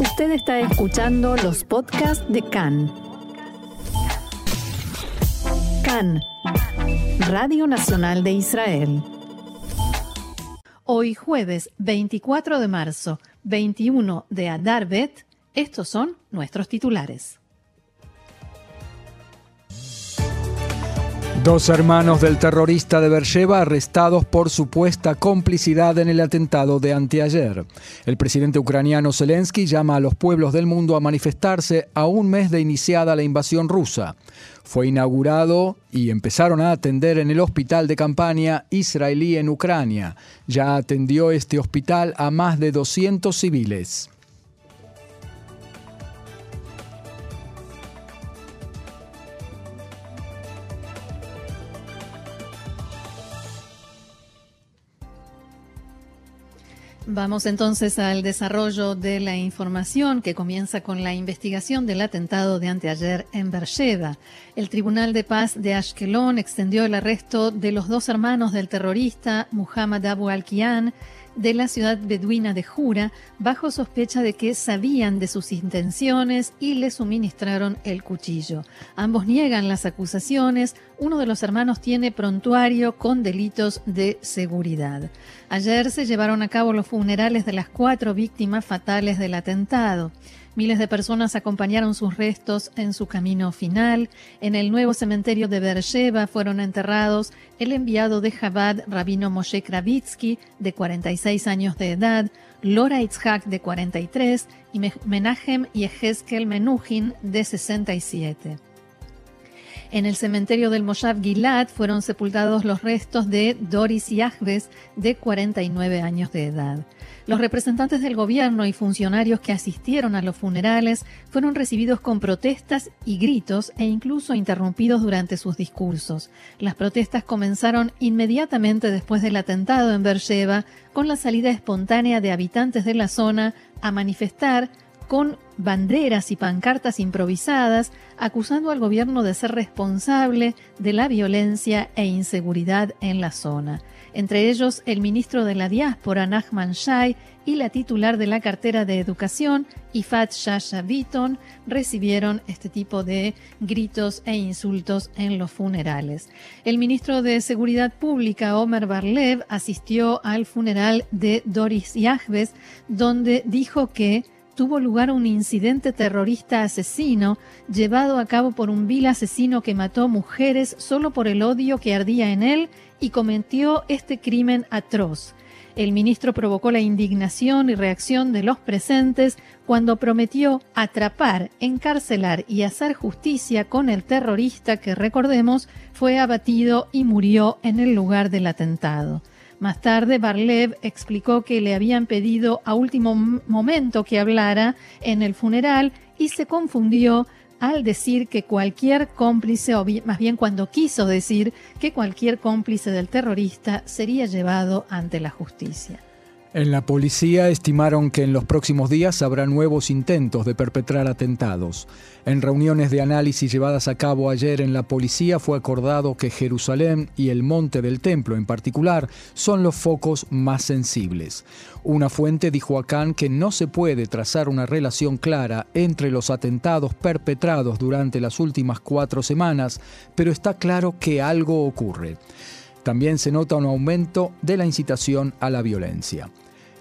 Usted está escuchando los podcasts de CAN. CAN, Radio Nacional de Israel. Hoy jueves 24 de marzo, 21 de Adarbet, estos son nuestros titulares. Dos hermanos del terrorista de Beersheba arrestados por supuesta complicidad en el atentado de anteayer. El presidente ucraniano Zelensky llama a los pueblos del mundo a manifestarse a un mes de iniciada la invasión rusa. Fue inaugurado y empezaron a atender en el hospital de campaña israelí en Ucrania. Ya atendió este hospital a más de 200 civiles. Vamos entonces al desarrollo de la información que comienza con la investigación del atentado de anteayer en Beersheba. El Tribunal de Paz de Ashkelon extendió el arresto de los dos hermanos del terrorista Muhammad Abu al-Kian de la ciudad beduina de Jura bajo sospecha de que sabían de sus intenciones y le suministraron el cuchillo. Ambos niegan las acusaciones. Uno de los hermanos tiene prontuario con delitos de seguridad. Ayer se llevaron a cabo los funerales de las cuatro víctimas fatales del atentado. Miles de personas acompañaron sus restos en su camino final. En el nuevo cementerio de Beersheba fueron enterrados el enviado de Chabad, rabino Moshe Kravitsky, de 46 años de edad, Lora Itzhak, de 43, y Menachem Yehezkel Menuhin, de 67. En el cementerio del Moshav Gilad fueron sepultados los restos de Doris Yahves, de 49 años de edad. Los representantes del gobierno y funcionarios que asistieron a los funerales fueron recibidos con protestas y gritos e incluso interrumpidos durante sus discursos. Las protestas comenzaron inmediatamente después del atentado en Beersheba con la salida espontánea de habitantes de la zona a manifestar con banderas y pancartas improvisadas, acusando al gobierno de ser responsable de la violencia e inseguridad en la zona. Entre ellos, el ministro de la diáspora, Nachman Shai, y la titular de la cartera de educación, Ifat Shasha Bitton, recibieron este tipo de gritos e insultos en los funerales. El ministro de Seguridad Pública, Omer Barlev, asistió al funeral de Doris Yahves, donde dijo que tuvo lugar un incidente terrorista asesino llevado a cabo por un vil asesino que mató mujeres solo por el odio que ardía en él y cometió este crimen atroz. El ministro provocó la indignación y reacción de los presentes cuando prometió atrapar, encarcelar y hacer justicia con el terrorista que, recordemos, fue abatido y murió en el lugar del atentado. Más tarde, Barlev explicó que le habían pedido a último momento que hablara en el funeral y se confundió al decir que cualquier cómplice, o más bien cuando quiso decir que cualquier cómplice del terrorista sería llevado ante la justicia. En la policía estimaron que en los próximos días habrá nuevos intentos de perpetrar atentados. En reuniones de análisis llevadas a cabo ayer en la policía fue acordado que Jerusalén y el Monte del Templo en particular son los focos más sensibles. Una fuente dijo a Khan que no se puede trazar una relación clara entre los atentados perpetrados durante las últimas cuatro semanas, pero está claro que algo ocurre. También se nota un aumento de la incitación a la violencia.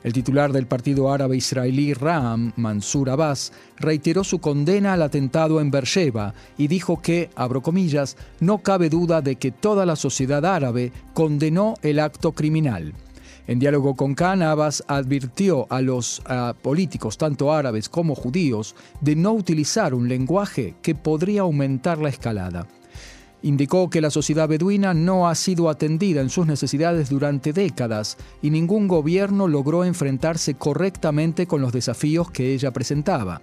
El titular del partido árabe israelí Ram, Mansur Abbas, reiteró su condena al atentado en Beersheba y dijo que, abro comillas, no cabe duda de que toda la sociedad árabe condenó el acto criminal. En diálogo con Khan, Abbas advirtió a los políticos, tanto árabes como judíos, de no utilizar un lenguaje que podría aumentar la escalada indicó que la sociedad beduina no ha sido atendida en sus necesidades durante décadas y ningún gobierno logró enfrentarse correctamente con los desafíos que ella presentaba.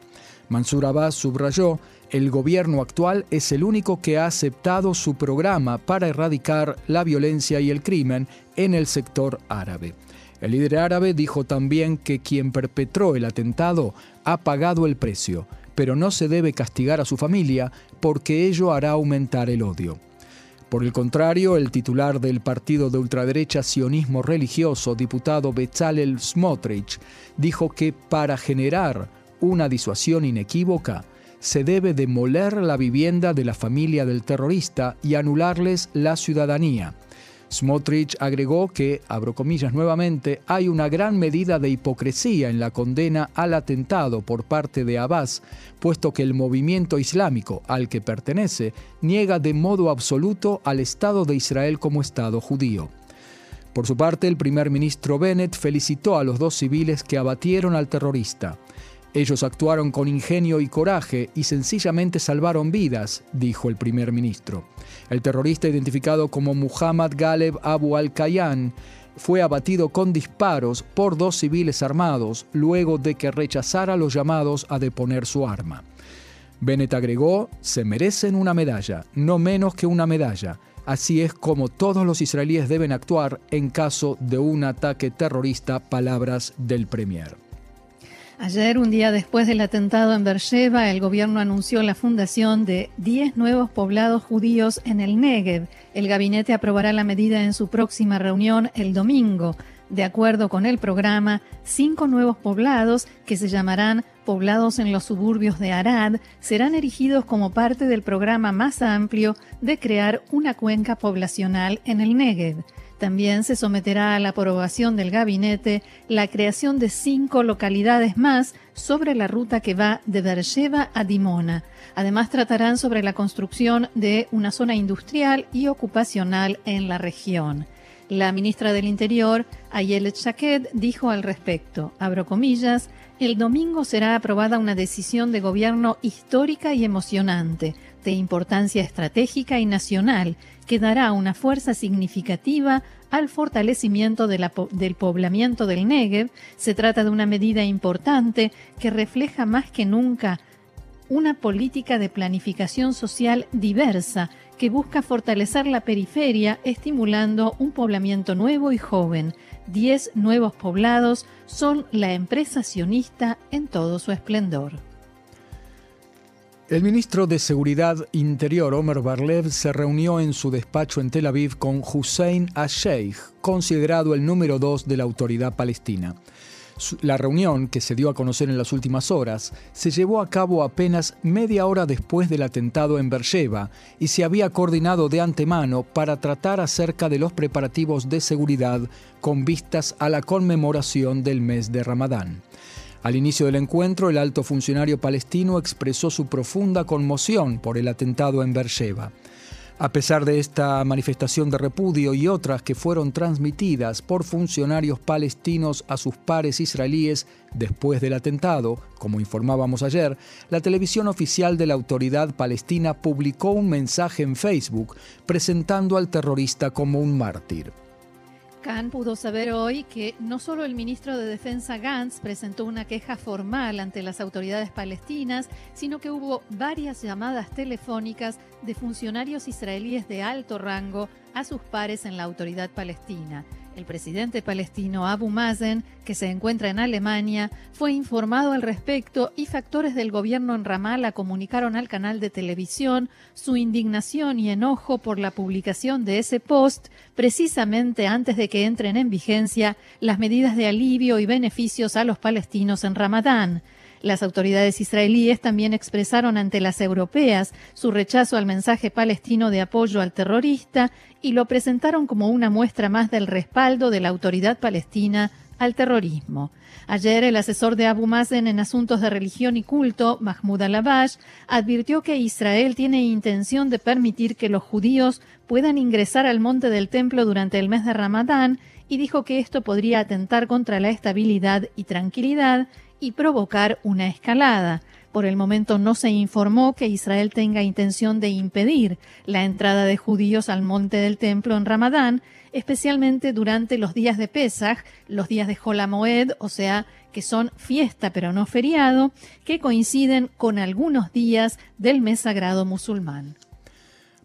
Mansur Abbas subrayó, el gobierno actual es el único que ha aceptado su programa para erradicar la violencia y el crimen en el sector árabe. El líder árabe dijo también que quien perpetró el atentado ha pagado el precio pero no se debe castigar a su familia porque ello hará aumentar el odio. Por el contrario, el titular del partido de ultraderecha sionismo religioso, diputado Bezalel Smotrich, dijo que para generar una disuasión inequívoca, se debe demoler la vivienda de la familia del terrorista y anularles la ciudadanía. Smotrich agregó que, abro comillas nuevamente, hay una gran medida de hipocresía en la condena al atentado por parte de Abbas, puesto que el movimiento islámico al que pertenece niega de modo absoluto al Estado de Israel como Estado judío. Por su parte, el primer ministro Bennett felicitó a los dos civiles que abatieron al terrorista. Ellos actuaron con ingenio y coraje y sencillamente salvaron vidas, dijo el primer ministro. El terrorista identificado como Muhammad Galeb Abu al-Kayyan fue abatido con disparos por dos civiles armados luego de que rechazara los llamados a deponer su arma. Bennett agregó, se merecen una medalla, no menos que una medalla. Así es como todos los israelíes deben actuar en caso de un ataque terrorista, palabras del Premier. Ayer, un día después del atentado en Beersheba, el gobierno anunció la fundación de 10 nuevos poblados judíos en el Negev. El gabinete aprobará la medida en su próxima reunión el domingo. De acuerdo con el programa, cinco nuevos poblados, que se llamarán poblados en los suburbios de Arad, serán erigidos como parte del programa más amplio de crear una cuenca poblacional en el Negev. También se someterá a la aprobación del gabinete la creación de cinco localidades más sobre la ruta que va de Beersheba a Dimona. Además tratarán sobre la construcción de una zona industrial y ocupacional en la región. La ministra del Interior, Ayelet Shaked, dijo al respecto, abro comillas, el domingo será aprobada una decisión de gobierno histórica y emocionante, de importancia estratégica y nacional, que dará una fuerza significativa al fortalecimiento del poblamiento del Negev. Se trata de una medida importante que refleja más que nunca una política de planificación social diversa que busca fortalecer la periferia estimulando un poblamiento nuevo y joven. Diez nuevos poblados son la empresa sionista en todo su esplendor. El ministro de Seguridad Interior, Omer Barlev, se reunió en su despacho en Tel Aviv con Hussein al-Sheikh, considerado el número dos de la autoridad palestina. La reunión, que se dio a conocer en las últimas horas, se llevó a cabo apenas media hora después del atentado en Beersheba y se había coordinado de antemano para tratar acerca de los preparativos de seguridad con vistas a la conmemoración del mes de Ramadán. Al inicio del encuentro, el alto funcionario palestino expresó su profunda conmoción por el atentado en Beersheba. A pesar de esta manifestación de repudio y otras que fueron transmitidas por funcionarios palestinos a sus pares israelíes después del atentado, como informábamos ayer, la televisión oficial de la autoridad palestina publicó un mensaje en Facebook presentando al terrorista como un mártir. Khan pudo saber hoy que no solo el ministro de Defensa Gantz presentó una queja formal ante las autoridades palestinas, sino que hubo varias llamadas telefónicas de funcionarios israelíes de alto rango a sus pares en la autoridad palestina. El presidente palestino Abu Mazen, que se encuentra en Alemania, fue informado al respecto y factores del gobierno en Ramallah comunicaron al canal de televisión su indignación y enojo por la publicación de ese post precisamente antes de que entren en vigencia las medidas de alivio y beneficios a los palestinos en Ramadán. Las autoridades israelíes también expresaron ante las europeas su rechazo al mensaje palestino de apoyo al terrorista y lo presentaron como una muestra más del respaldo de la autoridad palestina al terrorismo. Ayer el asesor de Abu Mazen en asuntos de religión y culto, Mahmoud al-Abash, advirtió que Israel tiene intención de permitir que los judíos puedan ingresar al monte del templo durante el mes de Ramadán y dijo que esto podría atentar contra la estabilidad y tranquilidad y provocar una escalada. Por el momento no se informó que Israel tenga intención de impedir la entrada de judíos al monte del templo en Ramadán, especialmente durante los días de Pesach, los días de Holamoed, o sea, que son fiesta pero no feriado, que coinciden con algunos días del mes sagrado musulmán.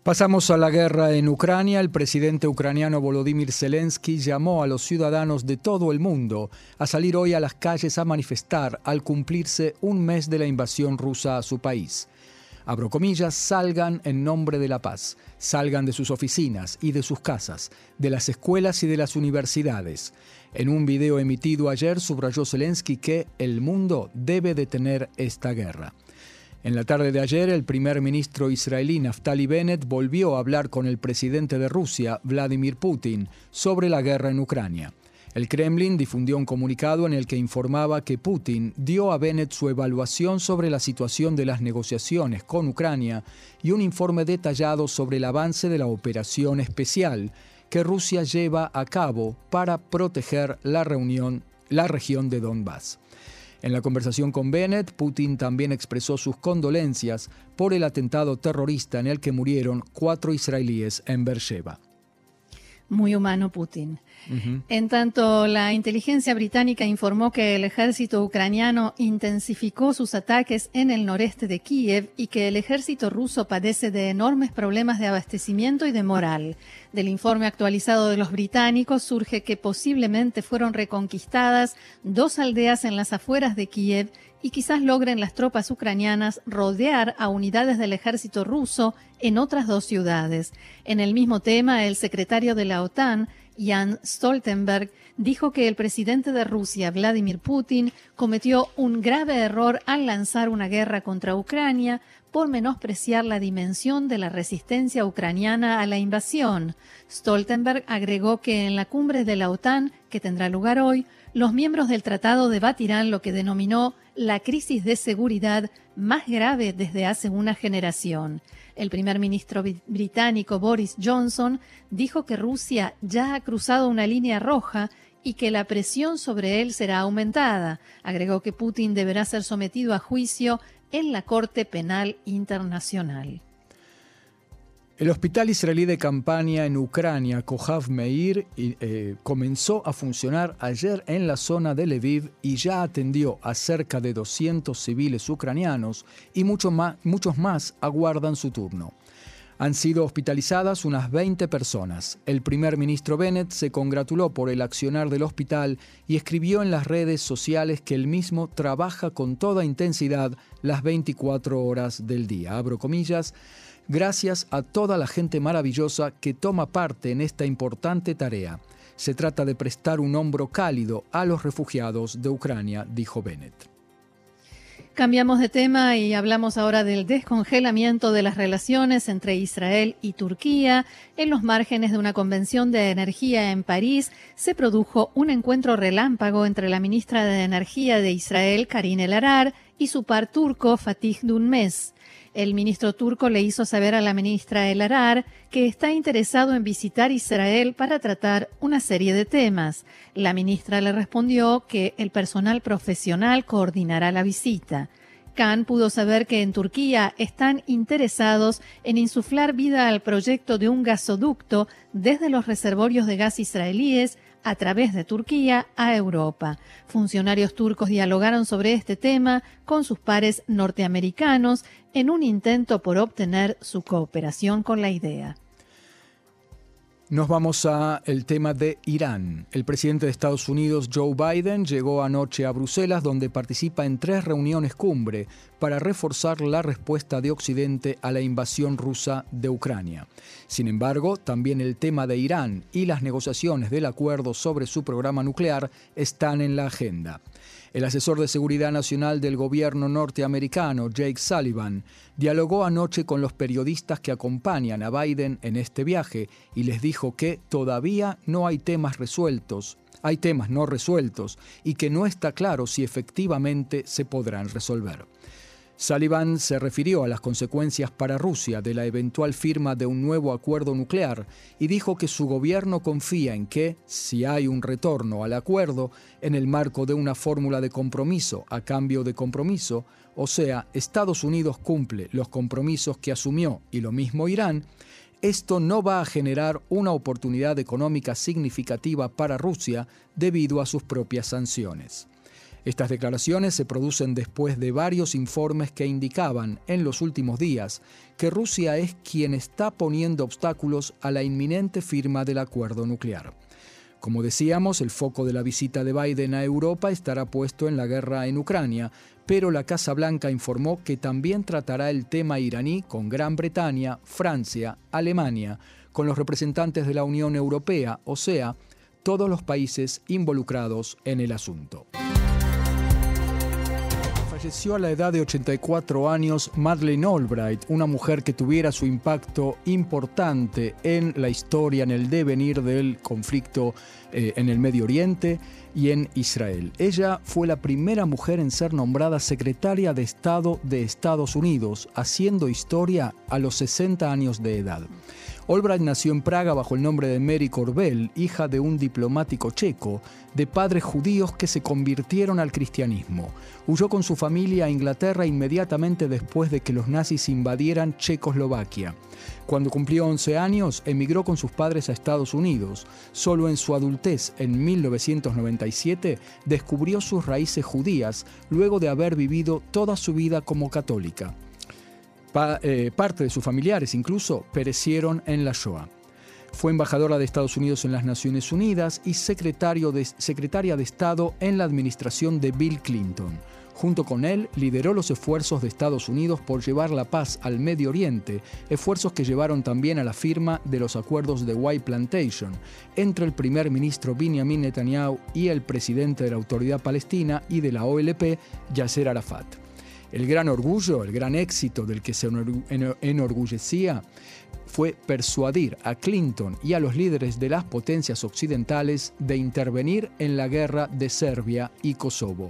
Pasamos a la guerra en Ucrania. El presidente ucraniano Volodymyr Zelensky llamó a los ciudadanos de todo el mundo a salir hoy a las calles a manifestar al cumplirse un mes de la invasión rusa a su país. abro comillas, salgan en nombre de la paz, salgan de sus oficinas y de sus casas, de las escuelas y de las universidades. En un video emitido ayer subrayó Zelensky que el mundo debe detener esta guerra. En la tarde de ayer, el primer ministro israelí Naftali Bennett volvió a hablar con el presidente de Rusia, Vladimir Putin, sobre la guerra en Ucrania. El Kremlin difundió un comunicado en el que informaba que Putin dio a Bennett su evaluación sobre la situación de las negociaciones con Ucrania y un informe detallado sobre el avance de la operación especial que Rusia lleva a cabo para proteger la, reunión, la región de Donbass. En la conversación con Bennett, Putin también expresó sus condolencias por el atentado terrorista en el que murieron cuatro israelíes en Beersheba. Muy humano Putin. En tanto, la inteligencia británica informó que el ejército ucraniano intensificó sus ataques en el noreste de Kiev y que el ejército ruso padece de enormes problemas de abastecimiento y de moral. Del informe actualizado de los británicos surge que posiblemente fueron reconquistadas dos aldeas en las afueras de Kiev y quizás logren las tropas ucranianas rodear a unidades del ejército ruso en otras dos ciudades. En el mismo tema, el secretario de la OTAN Jan Stoltenberg dijo que el presidente de Rusia, Vladimir Putin, cometió un grave error al lanzar una guerra contra Ucrania por menospreciar la dimensión de la resistencia ucraniana a la invasión. Stoltenberg agregó que en la cumbre de la OTAN, que tendrá lugar hoy, los miembros del tratado debatirán lo que denominó la crisis de seguridad más grave desde hace una generación. El primer ministro británico Boris Johnson dijo que Rusia ya ha cruzado una línea roja y que la presión sobre él será aumentada. Agregó que Putin deberá ser sometido a juicio en la Corte Penal Internacional. El hospital israelí de campaña en Ucrania, Kohav Meir, eh, comenzó a funcionar ayer en la zona de Lviv y ya atendió a cerca de 200 civiles ucranianos y muchos más, muchos más aguardan su turno. Han sido hospitalizadas unas 20 personas. El primer ministro Bennett se congratuló por el accionar del hospital y escribió en las redes sociales que el mismo trabaja con toda intensidad las 24 horas del día. Abro comillas gracias a toda la gente maravillosa que toma parte en esta importante tarea. Se trata de prestar un hombro cálido a los refugiados de Ucrania, dijo Bennett. Cambiamos de tema y hablamos ahora del descongelamiento de las relaciones entre Israel y Turquía. En los márgenes de una convención de energía en París se produjo un encuentro relámpago entre la ministra de Energía de Israel, Karin El Arar, y su par turco, Fatih Dunmes. El ministro turco le hizo saber a la ministra El Arar que está interesado en visitar Israel para tratar una serie de temas. La ministra le respondió que el personal profesional coordinará la visita. Khan pudo saber que en Turquía están interesados en insuflar vida al proyecto de un gasoducto desde los reservorios de gas israelíes a través de Turquía a Europa. Funcionarios turcos dialogaron sobre este tema con sus pares norteamericanos en un intento por obtener su cooperación con la idea. Nos vamos a el tema de Irán. El presidente de Estados Unidos, Joe Biden, llegó anoche a Bruselas donde participa en tres reuniones cumbre para reforzar la respuesta de Occidente a la invasión rusa de Ucrania. Sin embargo, también el tema de Irán y las negociaciones del acuerdo sobre su programa nuclear están en la agenda. El asesor de seguridad nacional del gobierno norteamericano, Jake Sullivan, dialogó anoche con los periodistas que acompañan a Biden en este viaje y les dijo que todavía no hay temas resueltos, hay temas no resueltos y que no está claro si efectivamente se podrán resolver. Sullivan se refirió a las consecuencias para Rusia de la eventual firma de un nuevo acuerdo nuclear y dijo que su gobierno confía en que, si hay un retorno al acuerdo en el marco de una fórmula de compromiso a cambio de compromiso, o sea, Estados Unidos cumple los compromisos que asumió y lo mismo Irán, esto no va a generar una oportunidad económica significativa para Rusia debido a sus propias sanciones. Estas declaraciones se producen después de varios informes que indicaban en los últimos días que Rusia es quien está poniendo obstáculos a la inminente firma del acuerdo nuclear. Como decíamos, el foco de la visita de Biden a Europa estará puesto en la guerra en Ucrania, pero la Casa Blanca informó que también tratará el tema iraní con Gran Bretaña, Francia, Alemania, con los representantes de la Unión Europea, o sea, todos los países involucrados en el asunto. Falleció a la edad de 84 años Madeleine Albright, una mujer que tuviera su impacto importante en la historia, en el devenir del conflicto eh, en el Medio Oriente y en Israel. Ella fue la primera mujer en ser nombrada secretaria de Estado de Estados Unidos, haciendo historia a los 60 años de edad. Albright nació en Praga bajo el nombre de Mary Corbel, hija de un diplomático checo, de padres judíos que se convirtieron al cristianismo. Huyó con su familia a Inglaterra inmediatamente después de que los nazis invadieran Checoslovaquia. Cuando cumplió 11 años, emigró con sus padres a Estados Unidos. Solo en su adultez, en 1997, descubrió sus raíces judías, luego de haber vivido toda su vida como católica. Eh, parte de sus familiares incluso perecieron en la Shoah. Fue embajadora de Estados Unidos en las Naciones Unidas y secretaria de Estado en la administración de Bill Clinton. Junto con él, lideró los esfuerzos de Estados Unidos por llevar la paz al Medio Oriente, esfuerzos que llevaron también a la firma de los acuerdos de White Plantation entre el primer ministro Benjamin Netanyahu y el presidente de la Autoridad Palestina y de la OLP, Yasser Arafat. El gran orgullo, el gran éxito del que se enorgullecía fue persuadir a Clinton y a los líderes de las potencias occidentales de intervenir en la guerra de Serbia y Kosovo.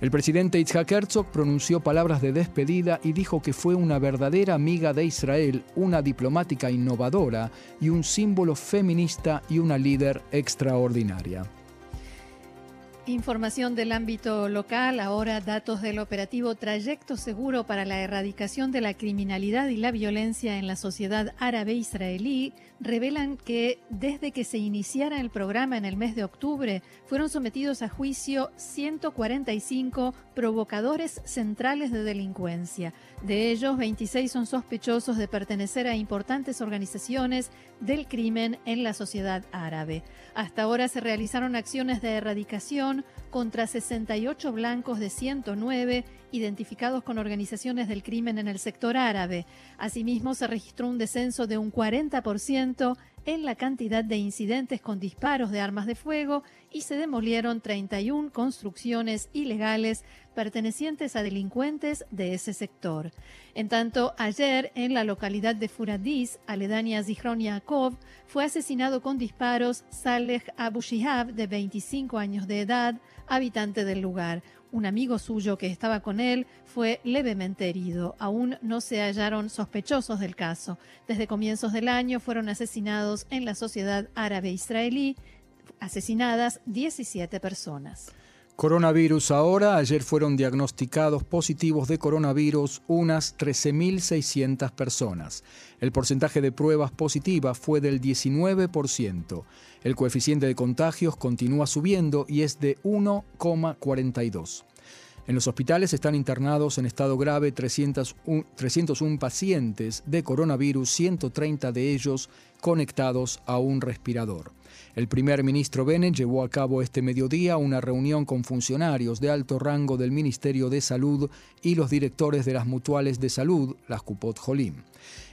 El presidente Itzhak Herzog pronunció palabras de despedida y dijo que fue una verdadera amiga de Israel, una diplomática innovadora y un símbolo feminista y una líder extraordinaria. Información del ámbito local, ahora datos del operativo Trayecto Seguro para la Erradicación de la Criminalidad y la Violencia en la Sociedad Árabe-Israelí revelan que desde que se iniciara el programa en el mes de octubre fueron sometidos a juicio 145 provocadores centrales de delincuencia. De ellos, 26 son sospechosos de pertenecer a importantes organizaciones del crimen en la sociedad árabe. Hasta ahora se realizaron acciones de erradicación contra 68 blancos de 109 identificados con organizaciones del crimen en el sector árabe. Asimismo, se registró un descenso de un 40% en la cantidad de incidentes con disparos de armas de fuego y se demolieron 31 construcciones ilegales pertenecientes a delincuentes de ese sector. En tanto, ayer en la localidad de Furadis, aledaña Zichron Yaakov, fue asesinado con disparos Saleh Abu Shihab, de 25 años de edad, habitante del lugar. Un amigo suyo que estaba con él fue levemente herido. Aún no se hallaron sospechosos del caso. Desde comienzos del año fueron asesinados en la sociedad árabe israelí, asesinadas 17 personas. Coronavirus ahora, ayer fueron diagnosticados positivos de coronavirus unas 13.600 personas. El porcentaje de pruebas positivas fue del 19%. El coeficiente de contagios continúa subiendo y es de 1,42. En los hospitales están internados en estado grave 301, 301, pacientes de coronavirus, 130 de ellos conectados a un respirador. El primer ministro Bennett llevó a cabo este mediodía una reunión con funcionarios de alto rango del Ministerio de Salud y los directores de las mutuales de salud, las Cupot Jolim.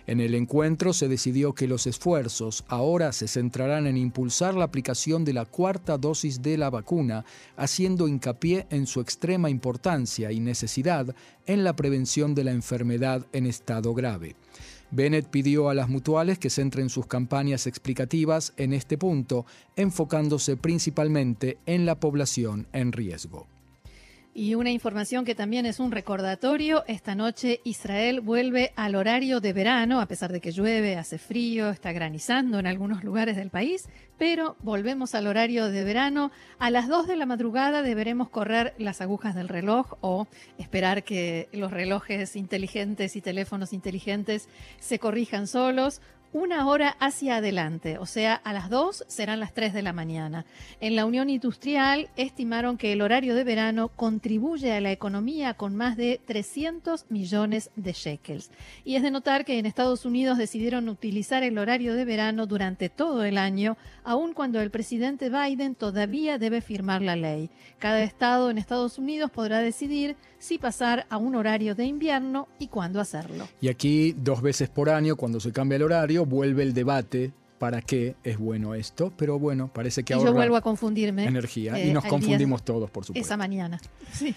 En el encuentro se decidió que los esfuerzos ahora se centrarán en impulsar la aplicación de la cuarta dosis de la vacuna, haciendo hincapié en su extrema importancia y necesidad en la prevención de la enfermedad en estado grave. Bennett pidió a las mutuales que centren sus campañas explicativas en este punto, enfocándose principalmente en la población en riesgo. Y una información que también es un recordatorio, esta noche Israel vuelve al horario de verano, a pesar de que llueve, hace frío, está granizando en algunos lugares del país, pero volvemos al horario de verano. A las 2 de la madrugada deberemos correr las agujas del reloj o esperar que los relojes inteligentes y teléfonos inteligentes se corrijan solos una hora hacia adelante, o sea, a las 2 serán las 3 de la mañana. En la Unión Industrial estimaron que el horario de verano contribuye a la economía con más de 300 millones de shekels. Y es de notar que en Estados Unidos decidieron utilizar el horario de verano durante todo el año, aun cuando el presidente Biden todavía debe firmar la ley. Cada estado en Estados Unidos podrá decidir si pasar a un horario de invierno y cuándo hacerlo. Y aquí, dos veces por año, cuando se cambia el horario, vuelve el debate para qué es bueno esto, pero bueno, parece que y yo vuelvo a confundirme energía y eh, nos confundimos todos, por supuesto. Esa mañana. Sí.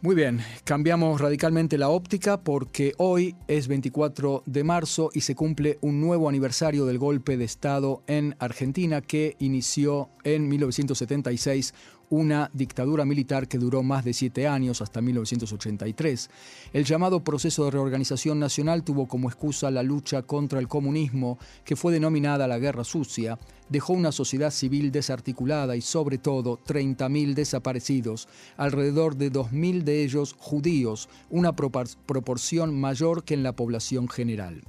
Muy bien, cambiamos radicalmente la óptica porque hoy es 24 de marzo y se cumple un nuevo aniversario del golpe de Estado en Argentina que inició en 1976 una dictadura militar que duró más de siete años, hasta 1983. El llamado proceso de reorganización nacional tuvo como excusa la lucha contra el comunismo, que fue denominada la Guerra Sucia, dejó una sociedad civil desarticulada y sobre todo 30.000 desaparecidos, alrededor de 2.000 de ellos judíos, una proporción mayor que en la población general.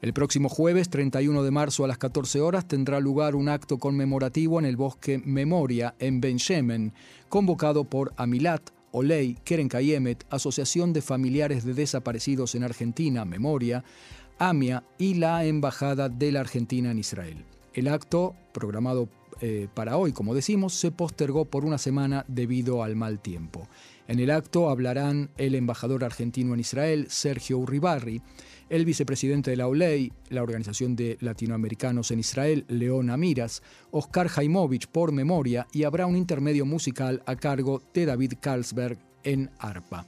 El próximo jueves, 31 de marzo a las 14 horas, tendrá lugar un acto conmemorativo en el bosque Memoria, en Ben convocado por Amilat, Oley, Keren Kayemet, Asociación de Familiares de Desaparecidos en Argentina, Memoria, AMIA y la Embajada de la Argentina en Israel. El acto, programado eh, para hoy, como decimos, se postergó por una semana debido al mal tiempo. En el acto hablarán el embajador argentino en Israel, Sergio Uribarri, el vicepresidente de la OLEI, la Organización de Latinoamericanos en Israel, León Amiras, Oscar Jaimovich por memoria y habrá un intermedio musical a cargo de David Carlsberg en arpa.